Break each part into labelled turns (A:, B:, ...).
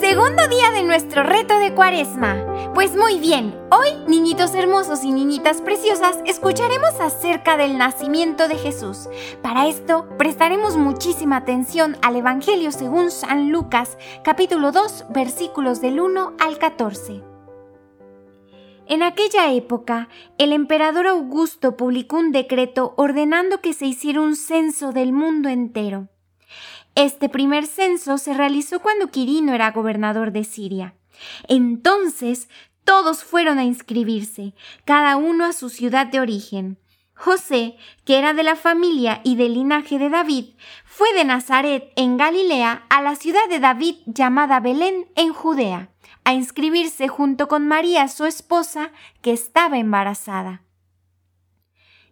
A: Segundo día de nuestro reto de cuaresma. Pues muy bien, hoy, niñitos hermosos y niñitas preciosas, escucharemos acerca del nacimiento de Jesús. Para esto, prestaremos muchísima atención al Evangelio según San Lucas, capítulo 2, versículos del 1 al 14. En aquella época, el emperador Augusto publicó un decreto ordenando que se hiciera un censo del mundo entero. Este primer censo se realizó cuando Quirino era gobernador de Siria. Entonces todos fueron a inscribirse, cada uno a su ciudad de origen. José, que era de la familia y del linaje de David, fue de Nazaret, en Galilea, a la ciudad de David llamada Belén, en Judea, a inscribirse junto con María, su esposa, que estaba embarazada.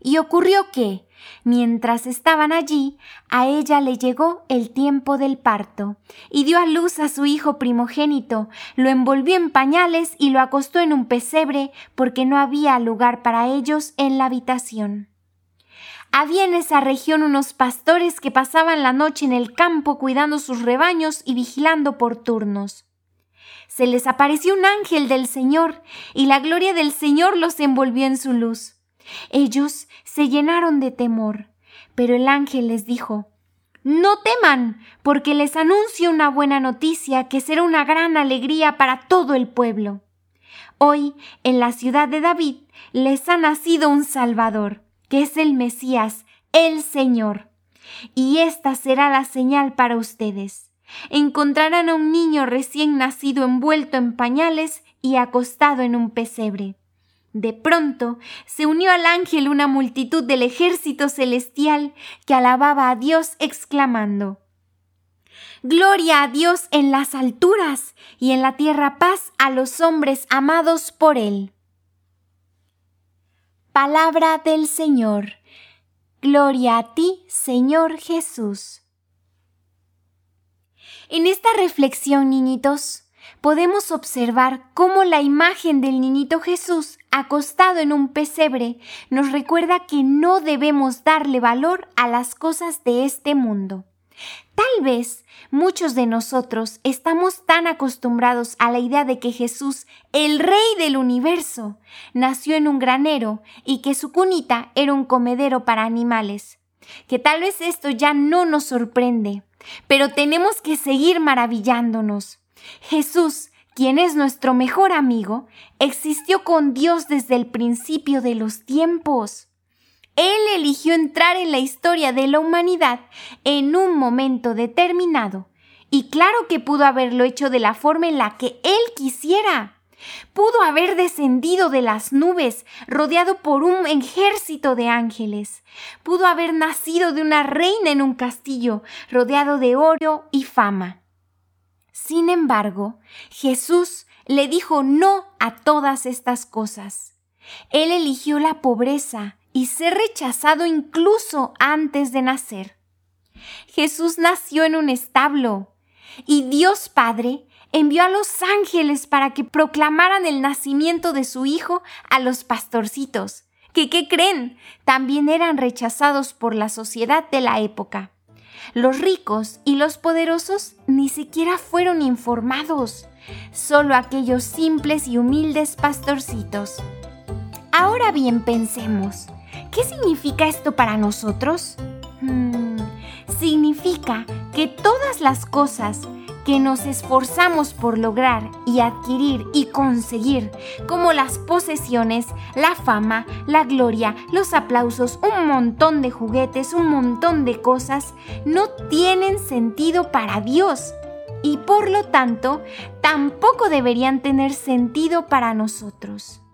A: Y ocurrió que, mientras estaban allí, a ella le llegó el tiempo del parto, y dio a luz a su hijo primogénito, lo envolvió en pañales y lo acostó en un pesebre, porque no había lugar para ellos en la habitación. Había en esa región unos pastores que pasaban la noche en el campo cuidando sus rebaños y vigilando por turnos. Se les apareció un ángel del Señor, y la gloria del Señor los envolvió en su luz. Ellos se llenaron de temor, pero el ángel les dijo, No teman, porque les anuncio una buena noticia que será una gran alegría para todo el pueblo. Hoy, en la ciudad de David, les ha nacido un Salvador, que es el Mesías, el Señor. Y esta será la señal para ustedes. Encontrarán a un niño recién nacido envuelto en pañales y acostado en un pesebre. De pronto se unió al ángel una multitud del ejército celestial que alababa a Dios exclamando Gloria a Dios en las alturas y en la tierra paz a los hombres amados por Él. Palabra del Señor. Gloria a ti, Señor Jesús. En esta reflexión, niñitos, podemos observar cómo la imagen del niñito Jesús acostado en un pesebre nos recuerda que no debemos darle valor a las cosas de este mundo. Tal vez muchos de nosotros estamos tan acostumbrados a la idea de que Jesús, el Rey del universo, nació en un granero y que su cunita era un comedero para animales, que tal vez esto ya no nos sorprende, pero tenemos que seguir maravillándonos. Jesús, quien es nuestro mejor amigo, existió con Dios desde el principio de los tiempos. Él eligió entrar en la historia de la humanidad en un momento determinado, y claro que pudo haberlo hecho de la forma en la que Él quisiera. Pudo haber descendido de las nubes, rodeado por un ejército de ángeles. Pudo haber nacido de una reina en un castillo, rodeado de oro y fama. Sin embargo, Jesús le dijo no a todas estas cosas. Él eligió la pobreza y ser rechazado incluso antes de nacer. Jesús nació en un establo y Dios Padre envió a los ángeles para que proclamaran el nacimiento de su Hijo a los pastorcitos, que, ¿qué creen? También eran rechazados por la sociedad de la época. Los ricos y los poderosos ni siquiera fueron informados, solo aquellos simples y humildes pastorcitos. Ahora bien, pensemos, ¿qué significa esto para nosotros? Hmm, significa que todas las cosas que nos esforzamos por lograr y adquirir y conseguir, como las posesiones, la fama, la gloria, los aplausos, un montón de juguetes, un montón de cosas, no tienen sentido para Dios y por lo tanto tampoco deberían tener sentido para nosotros.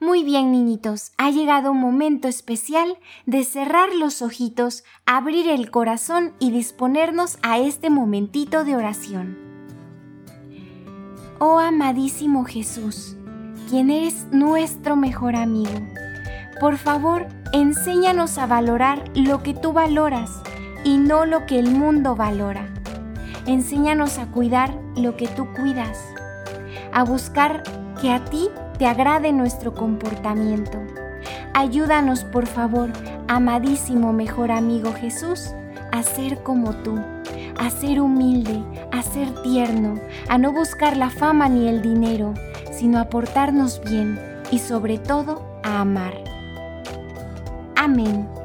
A: Muy bien, niñitos, ha llegado un momento especial de cerrar los ojitos, abrir el corazón y disponernos a este momentito de oración. Oh amadísimo Jesús, quien eres nuestro mejor amigo, por favor, enséñanos a valorar lo que tú valoras y no lo que el mundo valora. Enséñanos a cuidar lo que tú cuidas, a buscar que a ti te agrade nuestro comportamiento. Ayúdanos, por favor, amadísimo mejor amigo Jesús, a ser como tú, a ser humilde, a ser tierno, a no buscar la fama ni el dinero, sino a portarnos bien y sobre todo a amar. Amén.